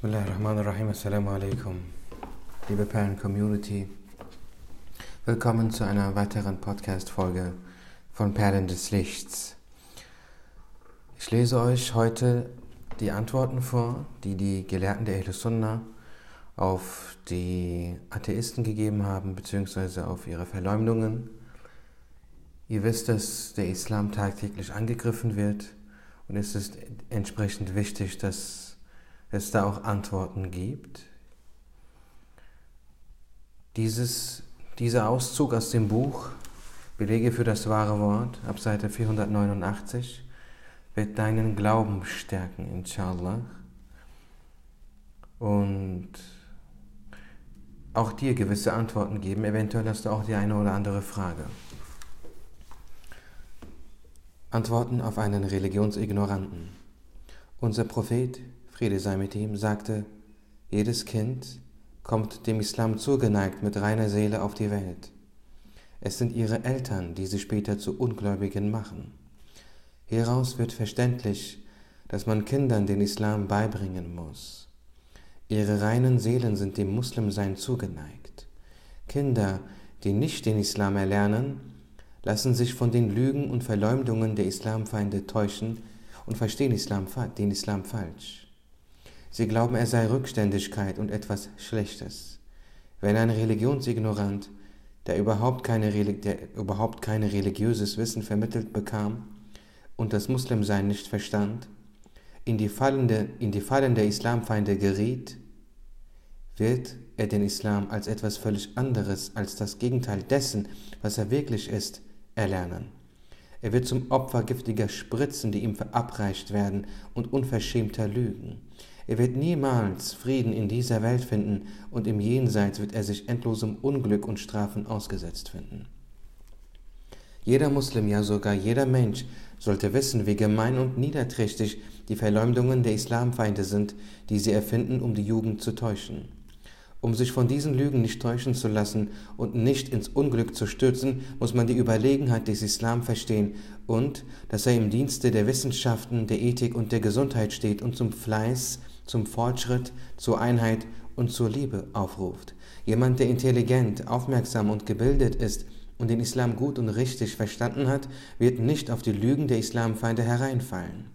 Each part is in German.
Bismillahirrahmanirrahim. Assalamu alaikum. Liebe Perlen-Community, willkommen zu einer weiteren Podcast-Folge von Perlen des Lichts. Ich lese euch heute die Antworten vor, die die Gelehrten der Ahl Sunnah auf die Atheisten gegeben haben, beziehungsweise auf ihre Verleumdungen. Ihr wisst, dass der Islam tagtäglich angegriffen wird und es ist entsprechend wichtig, dass es da auch Antworten gibt. Dieses, dieser Auszug aus dem Buch Belege für das wahre Wort ab Seite 489 wird deinen Glauben stärken, inshallah. Und auch dir gewisse Antworten geben. Eventuell hast du auch die eine oder andere Frage. Antworten auf einen Religionsignoranten. Unser Prophet Friede sei mit ihm, sagte, jedes Kind kommt dem Islam zugeneigt mit reiner Seele auf die Welt. Es sind ihre Eltern, die sie später zu Ungläubigen machen. Hieraus wird verständlich, dass man Kindern den Islam beibringen muss. Ihre reinen Seelen sind dem Muslimsein zugeneigt. Kinder, die nicht den Islam erlernen, lassen sich von den Lügen und Verleumdungen der Islamfeinde täuschen und verstehen Islam, den Islam falsch. Sie glauben, er sei Rückständigkeit und etwas Schlechtes. Wenn ein Religionsignorant, der überhaupt, keine, der überhaupt kein religiöses Wissen vermittelt bekam und das Muslimsein nicht verstand, in die, Fallende, in die Fallen der Islamfeinde geriet, wird er den Islam als etwas völlig anderes, als das Gegenteil dessen, was er wirklich ist, erlernen. Er wird zum Opfer giftiger Spritzen, die ihm verabreicht werden, und unverschämter Lügen. Er wird niemals Frieden in dieser Welt finden und im Jenseits wird er sich endlosem Unglück und Strafen ausgesetzt finden. Jeder Muslim, ja sogar jeder Mensch, sollte wissen, wie gemein und niederträchtig die Verleumdungen der Islamfeinde sind, die sie erfinden, um die Jugend zu täuschen. Um sich von diesen Lügen nicht täuschen zu lassen und nicht ins Unglück zu stürzen, muss man die Überlegenheit des Islam verstehen und, dass er im Dienste der Wissenschaften, der Ethik und der Gesundheit steht und zum Fleiß, zum Fortschritt, zur Einheit und zur Liebe aufruft. Jemand, der intelligent, aufmerksam und gebildet ist und den Islam gut und richtig verstanden hat, wird nicht auf die Lügen der Islamfeinde hereinfallen.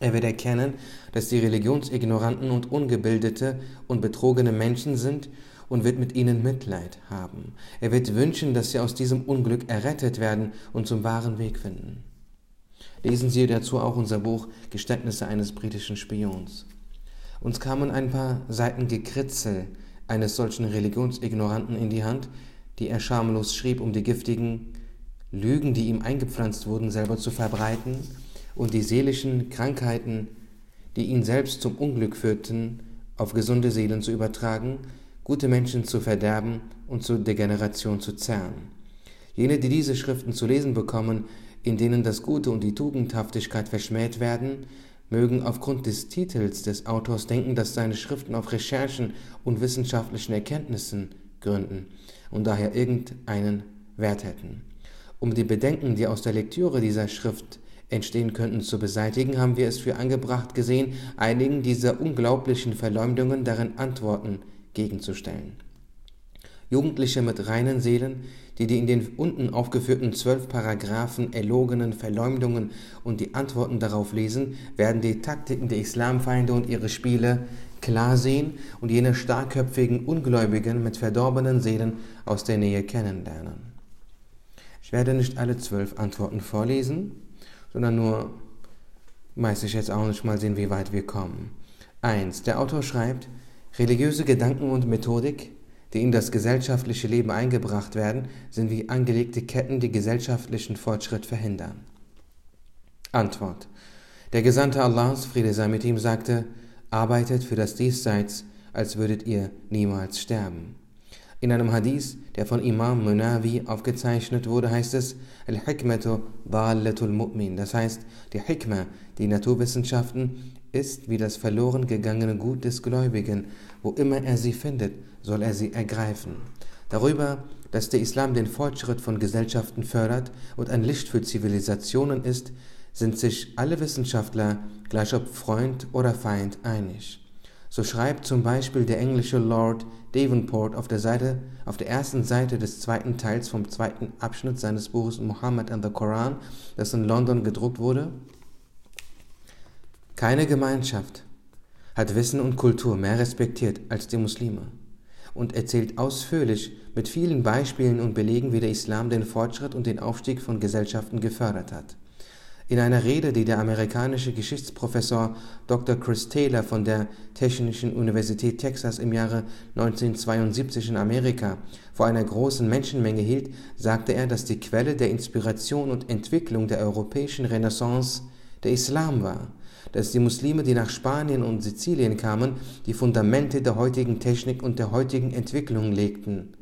Er wird erkennen, dass die religionsignoranten und ungebildete und betrogene Menschen sind und wird mit ihnen Mitleid haben. Er wird wünschen, dass sie aus diesem Unglück errettet werden und zum wahren Weg finden. Lesen Sie dazu auch unser Buch Geständnisse eines britischen Spions. Uns kamen ein paar Seiten Gekritzel eines solchen Religionsignoranten in die Hand, die er schamlos schrieb, um die giftigen Lügen, die ihm eingepflanzt wurden, selber zu verbreiten und die seelischen Krankheiten, die ihn selbst zum Unglück führten, auf gesunde Seelen zu übertragen, gute Menschen zu verderben und zur Degeneration zu zerren. Jene, die diese Schriften zu lesen bekommen, in denen das Gute und die Tugendhaftigkeit verschmäht werden, mögen aufgrund des Titels des Autors denken, dass seine Schriften auf Recherchen und wissenschaftlichen Erkenntnissen gründen und daher irgendeinen Wert hätten. Um die Bedenken, die aus der Lektüre dieser Schrift entstehen könnten, zu beseitigen, haben wir es für angebracht gesehen, einigen dieser unglaublichen Verleumdungen darin Antworten gegenzustellen. Jugendliche mit reinen Seelen, die die in den unten aufgeführten zwölf Paragraphen erlogenen Verleumdungen und die Antworten darauf lesen, werden die Taktiken der Islamfeinde und ihre Spiele klar sehen und jene starkköpfigen Ungläubigen mit verdorbenen Seelen aus der Nähe kennenlernen. Ich werde nicht alle zwölf Antworten vorlesen, sondern nur, weiß ich jetzt auch nicht mal sehen, wie weit wir kommen. 1. Der Autor schreibt, religiöse Gedanken und Methodik die in das gesellschaftliche Leben eingebracht werden, sind wie angelegte Ketten, die gesellschaftlichen Fortschritt verhindern. Antwort. Der Gesandte Allahs, Friede sei mit ihm, sagte, arbeitet für das Diesseits, als würdet ihr niemals sterben. In einem Hadith, der von Imam Munawi aufgezeichnet wurde, heißt es, Al-Hikmatu Dalatul Mu'min, das heißt, die Hikmah, die Naturwissenschaften, ist wie das verloren gegangene Gut des Gläubigen. Wo immer er sie findet, soll er sie ergreifen. Darüber, dass der Islam den Fortschritt von Gesellschaften fördert und ein Licht für Zivilisationen ist, sind sich alle Wissenschaftler, gleich ob Freund oder Feind, einig. So schreibt zum Beispiel der englische Lord Davenport auf der, Seite, auf der ersten Seite des zweiten Teils vom zweiten Abschnitt seines Buches Muhammad and the Koran, das in London gedruckt wurde, keine Gemeinschaft hat Wissen und Kultur mehr respektiert als die Muslime und erzählt ausführlich mit vielen Beispielen und Belegen, wie der Islam den Fortschritt und den Aufstieg von Gesellschaften gefördert hat. In einer Rede, die der amerikanische Geschichtsprofessor Dr. Chris Taylor von der Technischen Universität Texas im Jahre 1972 in Amerika vor einer großen Menschenmenge hielt, sagte er, dass die Quelle der Inspiration und Entwicklung der europäischen Renaissance der Islam war dass die Muslime, die nach Spanien und Sizilien kamen, die Fundamente der heutigen Technik und der heutigen Entwicklung legten.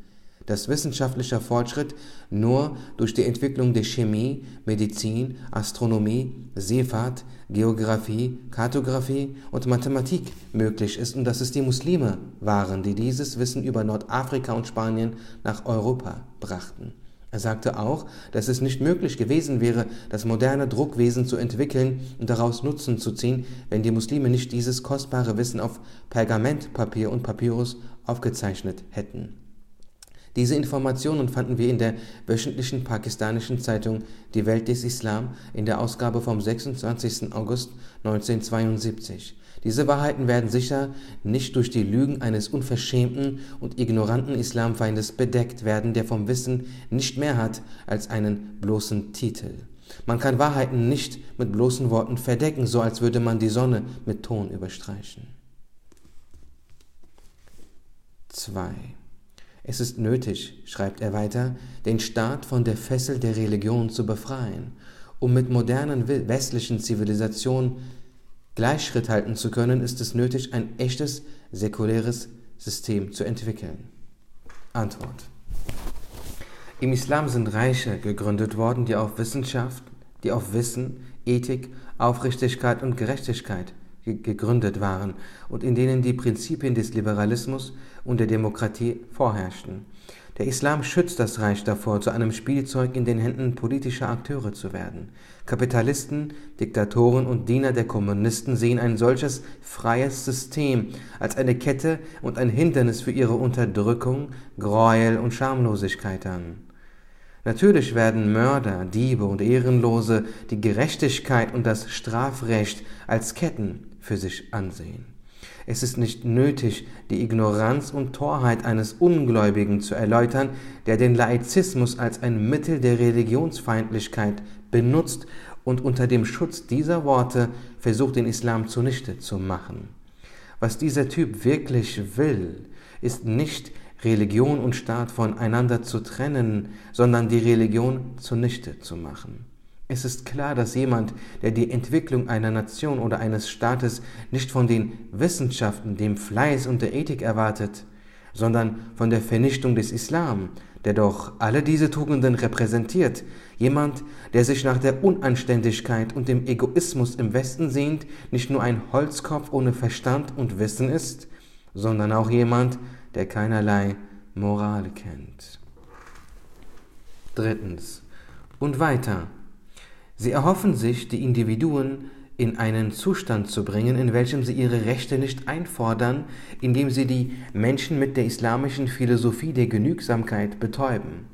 Dass wissenschaftlicher Fortschritt nur durch die Entwicklung der Chemie, Medizin, Astronomie, Seefahrt, Geographie, Kartographie und Mathematik möglich ist und dass es die Muslime waren, die dieses Wissen über Nordafrika und Spanien nach Europa brachten. Er sagte auch, dass es nicht möglich gewesen wäre, das moderne Druckwesen zu entwickeln und daraus Nutzen zu ziehen, wenn die Muslime nicht dieses kostbare Wissen auf Pergamentpapier und Papyrus aufgezeichnet hätten. Diese Informationen fanden wir in der wöchentlichen pakistanischen Zeitung Die Welt des Islam in der Ausgabe vom 26. August 1972. Diese Wahrheiten werden sicher nicht durch die Lügen eines unverschämten und ignoranten Islamfeindes bedeckt werden, der vom Wissen nicht mehr hat als einen bloßen Titel. Man kann Wahrheiten nicht mit bloßen Worten verdecken, so als würde man die Sonne mit Ton überstreichen. 2. Es ist nötig, schreibt er weiter, den Staat von der Fessel der Religion zu befreien, um mit modernen westlichen Zivilisationen Gleichschritt halten zu können, ist es nötig, ein echtes säkuläres System zu entwickeln. Antwort. Im Islam sind Reiche gegründet worden, die auf Wissenschaft, die auf Wissen, Ethik, Aufrichtigkeit und Gerechtigkeit gegründet waren und in denen die Prinzipien des Liberalismus und der Demokratie vorherrschten. Der Islam schützt das Reich davor, zu einem Spielzeug in den Händen politischer Akteure zu werden. Kapitalisten, Diktatoren und Diener der Kommunisten sehen ein solches freies System als eine Kette und ein Hindernis für ihre Unterdrückung, Gräuel und Schamlosigkeit an. Natürlich werden Mörder, Diebe und Ehrenlose die Gerechtigkeit und das Strafrecht als Ketten für sich ansehen. Es ist nicht nötig, die Ignoranz und Torheit eines Ungläubigen zu erläutern, der den Laizismus als ein Mittel der Religionsfeindlichkeit benutzt und unter dem Schutz dieser Worte versucht, den Islam zunichte zu machen. Was dieser Typ wirklich will, ist nicht Religion und Staat voneinander zu trennen, sondern die Religion zunichte zu machen. Es ist klar, dass jemand, der die Entwicklung einer Nation oder eines Staates nicht von den Wissenschaften, dem Fleiß und der Ethik erwartet, sondern von der Vernichtung des Islam, der doch alle diese Tugenden repräsentiert, jemand, der sich nach der Unanständigkeit und dem Egoismus im Westen sehnt, nicht nur ein Holzkopf ohne Verstand und Wissen ist, sondern auch jemand, der keinerlei Moral kennt. Drittens. Und weiter. Sie erhoffen sich, die Individuen in einen Zustand zu bringen, in welchem sie ihre Rechte nicht einfordern, indem sie die Menschen mit der islamischen Philosophie der Genügsamkeit betäuben.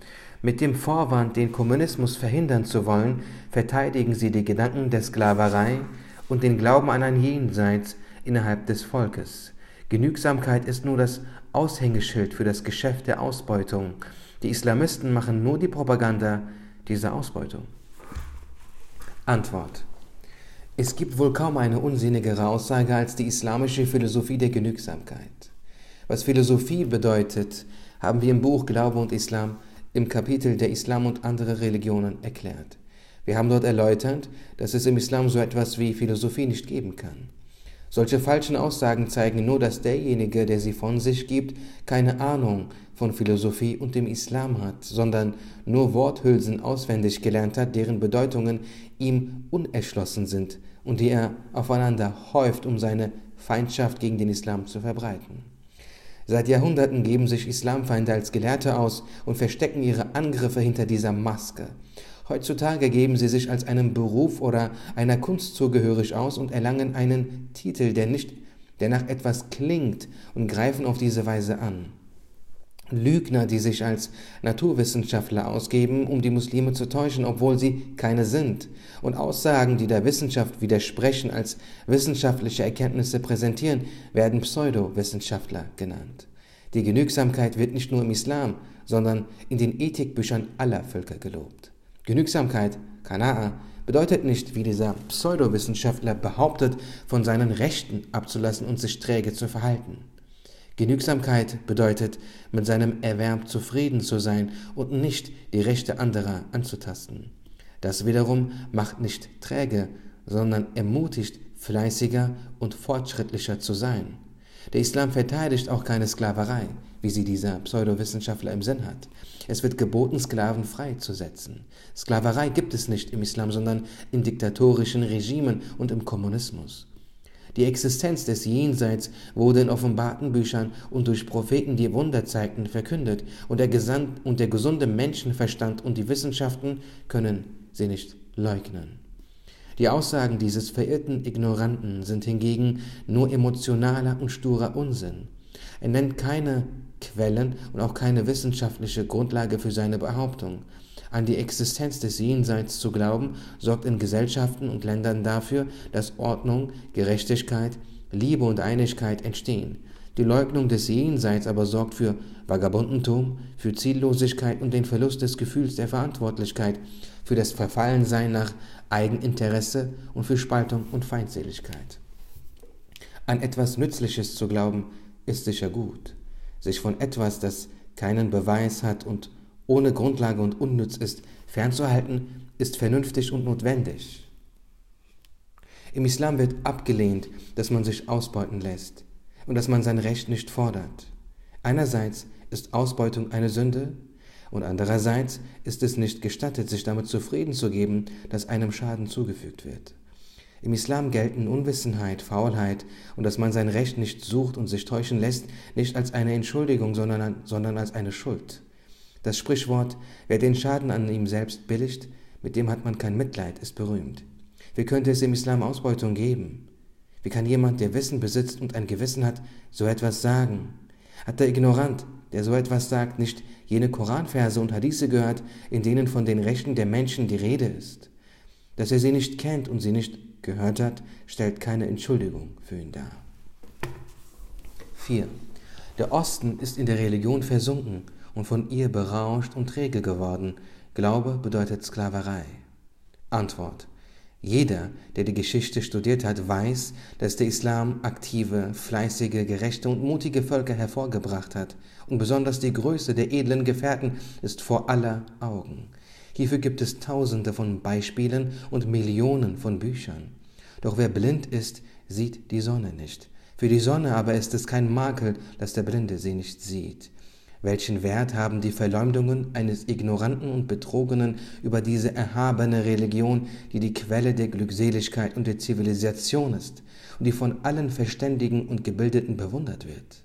Mit dem Vorwand, den Kommunismus verhindern zu wollen, verteidigen sie die Gedanken der Sklaverei und den Glauben an ein Jenseits innerhalb des Volkes. Genügsamkeit ist nur das Aushängeschild für das Geschäft der Ausbeutung. Die Islamisten machen nur die Propaganda dieser Ausbeutung. Antwort. Es gibt wohl kaum eine unsinnigere Aussage als die islamische Philosophie der Genügsamkeit. Was Philosophie bedeutet, haben wir im Buch Glaube und Islam im Kapitel der Islam und andere Religionen erklärt. Wir haben dort erläutert, dass es im Islam so etwas wie Philosophie nicht geben kann. Solche falschen Aussagen zeigen nur, dass derjenige, der sie von sich gibt, keine Ahnung von Philosophie und dem Islam hat, sondern nur Worthülsen auswendig gelernt hat, deren Bedeutungen ihm unerschlossen sind und die er aufeinander häuft, um seine Feindschaft gegen den Islam zu verbreiten. Seit Jahrhunderten geben sich Islamfeinde als Gelehrte aus und verstecken ihre Angriffe hinter dieser Maske. Heutzutage geben sie sich als einem Beruf oder einer Kunst zugehörig aus und erlangen einen Titel, der nicht der nach etwas klingt und greifen auf diese Weise an. Lügner, die sich als Naturwissenschaftler ausgeben, um die Muslime zu täuschen, obwohl sie keine sind, und Aussagen, die der Wissenschaft widersprechen, als wissenschaftliche Erkenntnisse präsentieren, werden Pseudowissenschaftler genannt. Die Genügsamkeit wird nicht nur im Islam, sondern in den Ethikbüchern aller Völker gelobt. Genügsamkeit, Kana'a, bedeutet nicht, wie dieser Pseudowissenschaftler behauptet, von seinen Rechten abzulassen und sich träge zu verhalten. Genügsamkeit bedeutet, mit seinem Erwerb zufrieden zu sein und nicht die Rechte anderer anzutasten. Das wiederum macht nicht träge, sondern ermutigt, fleißiger und fortschrittlicher zu sein. Der Islam verteidigt auch keine Sklaverei, wie sie dieser Pseudowissenschaftler im Sinn hat. Es wird geboten, Sklaven freizusetzen. Sklaverei gibt es nicht im Islam, sondern in diktatorischen Regimen und im Kommunismus. Die Existenz des Jenseits wurde in offenbarten Büchern und durch Propheten, die Wunder zeigten, verkündet, und der, Gesand und der gesunde Menschenverstand und die Wissenschaften können sie nicht leugnen. Die Aussagen dieses verirrten Ignoranten sind hingegen nur emotionaler und sturer Unsinn. Er nennt keine Quellen und auch keine wissenschaftliche Grundlage für seine Behauptung. An die Existenz des Jenseits zu glauben, sorgt in Gesellschaften und Ländern dafür, dass Ordnung, Gerechtigkeit, Liebe und Einigkeit entstehen. Die Leugnung des Jenseits aber sorgt für Vagabundentum, für Ziellosigkeit und den Verlust des Gefühls der Verantwortlichkeit, für das Verfallensein nach Eigeninteresse und für Spaltung und Feindseligkeit. An etwas Nützliches zu glauben, ist sicher gut. Sich von etwas, das keinen Beweis hat und ohne Grundlage und unnütz ist, fernzuhalten, ist vernünftig und notwendig. Im Islam wird abgelehnt, dass man sich ausbeuten lässt und dass man sein Recht nicht fordert. Einerseits ist Ausbeutung eine Sünde und andererseits ist es nicht gestattet, sich damit zufrieden zu geben, dass einem Schaden zugefügt wird. Im Islam gelten Unwissenheit, Faulheit und dass man sein Recht nicht sucht und sich täuschen lässt, nicht als eine Entschuldigung, sondern, sondern als eine Schuld. Das Sprichwort, wer den Schaden an ihm selbst billigt, mit dem hat man kein Mitleid, ist berühmt. Wie könnte es im Islam Ausbeutung geben? Wie kann jemand, der Wissen besitzt und ein Gewissen hat, so etwas sagen? Hat der Ignorant, der so etwas sagt, nicht jene Koranverse und Hadithe gehört, in denen von den Rechten der Menschen die Rede ist? Dass er sie nicht kennt und sie nicht gehört hat, stellt keine Entschuldigung für ihn dar. 4. Der Osten ist in der Religion versunken und von ihr berauscht und träge geworden. Glaube bedeutet Sklaverei. Antwort. Jeder, der die Geschichte studiert hat, weiß, dass der Islam aktive, fleißige, gerechte und mutige Völker hervorgebracht hat, und besonders die Größe der edlen Gefährten ist vor aller Augen. Hierfür gibt es tausende von Beispielen und Millionen von Büchern. Doch wer blind ist, sieht die Sonne nicht. Für die Sonne aber ist es kein Makel, dass der Blinde sie nicht sieht. Welchen Wert haben die Verleumdungen eines Ignoranten und Betrogenen über diese erhabene Religion, die die Quelle der Glückseligkeit und der Zivilisation ist und die von allen Verständigen und Gebildeten bewundert wird?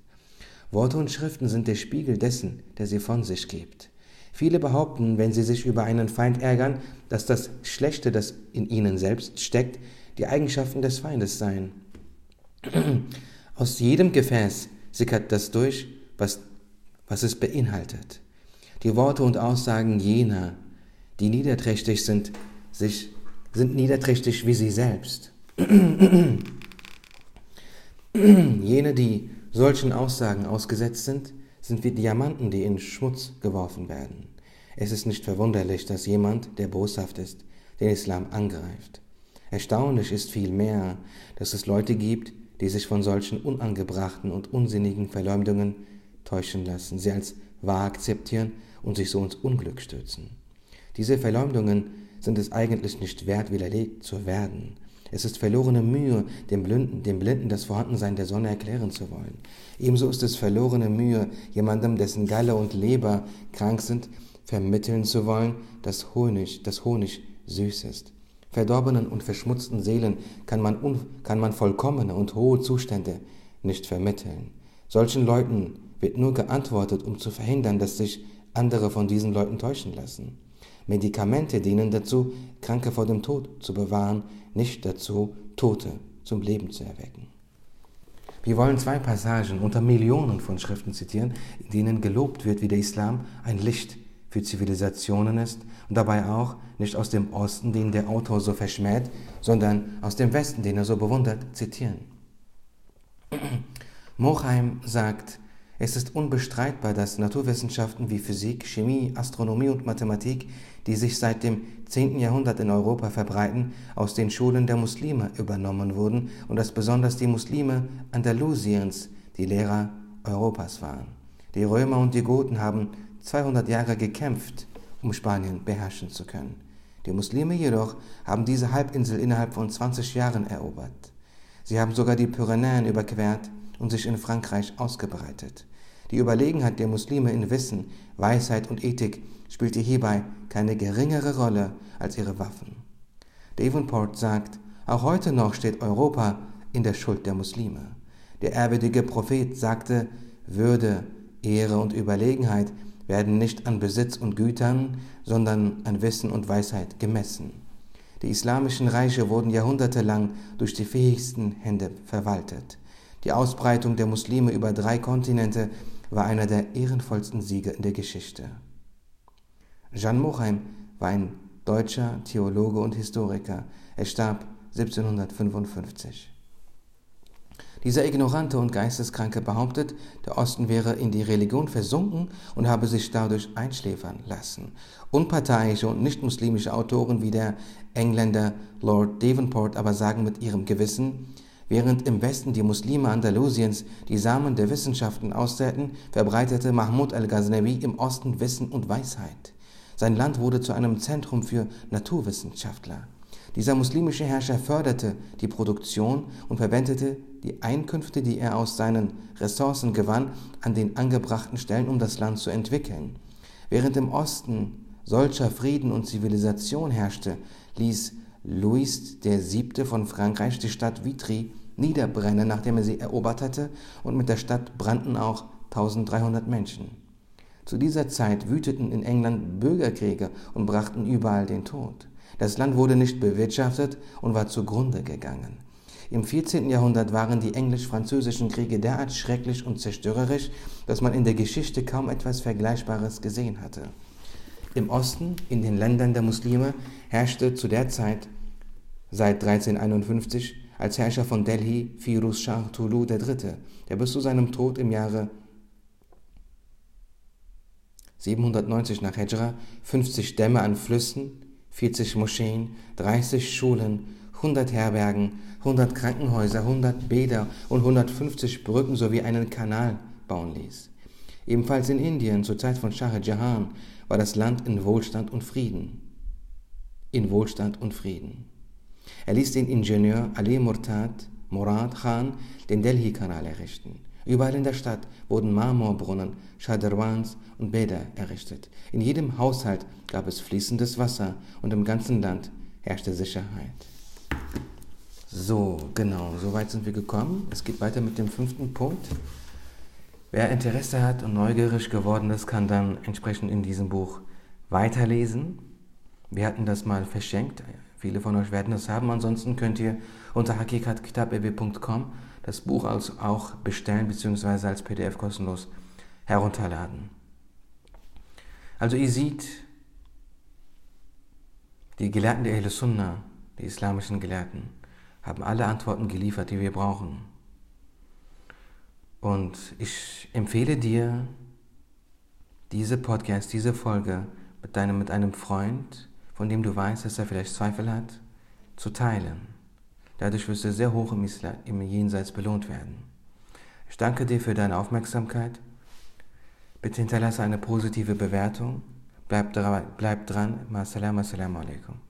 Worte und Schriften sind der Spiegel dessen, der sie von sich gibt. Viele behaupten, wenn sie sich über einen Feind ärgern, dass das Schlechte, das in ihnen selbst steckt, die Eigenschaften des Feindes seien. Aus jedem Gefäß sickert das durch, was was es beinhaltet. Die Worte und Aussagen jener, die niederträchtig sind, sich, sind niederträchtig wie sie selbst. Jene, die solchen Aussagen ausgesetzt sind, sind wie Diamanten, die in Schmutz geworfen werden. Es ist nicht verwunderlich, dass jemand, der boshaft ist, den Islam angreift. Erstaunlich ist vielmehr, dass es Leute gibt, die sich von solchen unangebrachten und unsinnigen Verleumdungen täuschen lassen, sie als wahr akzeptieren und sich so ins Unglück stürzen. Diese Verleumdungen sind es eigentlich nicht wert, widerlegt zu werden. Es ist verlorene Mühe, dem Blinden, dem Blinden das Vorhandensein der Sonne erklären zu wollen. Ebenso ist es verlorene Mühe, jemandem, dessen Galle und Leber krank sind, vermitteln zu wollen, dass Honig, dass Honig süß ist. Verdorbenen und verschmutzten Seelen kann man, kann man vollkommene und hohe Zustände nicht vermitteln. Solchen Leuten wird nur geantwortet, um zu verhindern, dass sich andere von diesen Leuten täuschen lassen. Medikamente dienen dazu, Kranke vor dem Tod zu bewahren, nicht dazu, Tote zum Leben zu erwecken. Wir wollen zwei Passagen unter Millionen von Schriften zitieren, in denen gelobt wird, wie der Islam ein Licht für Zivilisationen ist und dabei auch nicht aus dem Osten, den der Autor so verschmäht, sondern aus dem Westen, den er so bewundert, zitieren. Mochheim sagt, es ist unbestreitbar, dass Naturwissenschaften wie Physik, Chemie, Astronomie und Mathematik, die sich seit dem 10. Jahrhundert in Europa verbreiten, aus den Schulen der Muslime übernommen wurden und dass besonders die Muslime Andalusiens die Lehrer Europas waren. Die Römer und die Goten haben 200 Jahre gekämpft, um Spanien beherrschen zu können. Die Muslime jedoch haben diese Halbinsel innerhalb von 20 Jahren erobert. Sie haben sogar die Pyrenäen überquert und sich in Frankreich ausgebreitet. Die Überlegenheit der Muslime in Wissen, Weisheit und Ethik spielte hierbei keine geringere Rolle als ihre Waffen. Davenport sagt, auch heute noch steht Europa in der Schuld der Muslime. Der ehrwürdige Prophet sagte, Würde, Ehre und Überlegenheit werden nicht an Besitz und Gütern, sondern an Wissen und Weisheit gemessen. Die islamischen Reiche wurden jahrhundertelang durch die fähigsten Hände verwaltet. Die Ausbreitung der Muslime über drei Kontinente war einer der ehrenvollsten Siege in der Geschichte. Jan Mochheim war ein deutscher Theologe und Historiker. Er starb 1755. Dieser Ignorante und Geisteskranke behauptet, der Osten wäre in die Religion versunken und habe sich dadurch einschläfern lassen. Unparteiische und nicht-muslimische Autoren wie der Engländer Lord Davenport aber sagen mit ihrem Gewissen, Während im Westen die Muslime Andalusiens die Samen der Wissenschaften aussäten, verbreitete Mahmud al-Ghaznavi im Osten Wissen und Weisheit. Sein Land wurde zu einem Zentrum für Naturwissenschaftler. Dieser muslimische Herrscher förderte die Produktion und verwendete die Einkünfte, die er aus seinen Ressourcen gewann, an den angebrachten Stellen, um das Land zu entwickeln. Während im Osten solcher Frieden und Zivilisation herrschte, ließ Louis VII. von Frankreich die Stadt Vitry niederbrennen, nachdem er sie erobert hatte, und mit der Stadt brannten auch 1300 Menschen. Zu dieser Zeit wüteten in England Bürgerkriege und brachten überall den Tod. Das Land wurde nicht bewirtschaftet und war zugrunde gegangen. Im 14. Jahrhundert waren die englisch-französischen Kriege derart schrecklich und zerstörerisch, dass man in der Geschichte kaum etwas Vergleichbares gesehen hatte. Im Osten, in den Ländern der Muslime, herrschte zu der Zeit seit 1351 als Herrscher von Delhi Firuz Shah Tulu III., der bis zu seinem Tod im Jahre 790 nach Hejra 50 Stämme an Flüssen, 40 Moscheen, 30 Schulen, 100 Herbergen, 100 Krankenhäuser, 100 Bäder und 150 Brücken sowie einen Kanal bauen ließ. Ebenfalls in Indien zur Zeit von Shah Jahan war das Land in Wohlstand und Frieden. In Wohlstand und Frieden. Er ließ den Ingenieur Ali Murtad Murad Khan den Delhi-Kanal errichten. Überall in der Stadt wurden Marmorbrunnen, Shadarwans und Bäder errichtet. In jedem Haushalt gab es fließendes Wasser und im ganzen Land herrschte Sicherheit. So, genau, so weit sind wir gekommen. Es geht weiter mit dem fünften Punkt. Wer Interesse hat und neugierig geworden ist, kann dann entsprechend in diesem Buch weiterlesen. Wir hatten das mal verschenkt. Viele von euch werden es haben. Ansonsten könnt ihr unter hakikatkitabew.com das Buch als auch bestellen bzw. als PDF kostenlos herunterladen. Also ihr seht, die Gelehrten der Ahl Sunnah, die islamischen Gelehrten, haben alle Antworten geliefert, die wir brauchen. Und ich empfehle dir, diese Podcast, diese Folge mit, deinem, mit einem Freund, von dem du weißt, dass er vielleicht Zweifel hat, zu teilen. Dadurch wirst du sehr hoch im, Islam, im Jenseits belohnt werden. Ich danke dir für deine Aufmerksamkeit. Bitte hinterlasse eine positive Bewertung. Bleib, bleib dran. Assalamu alaikum.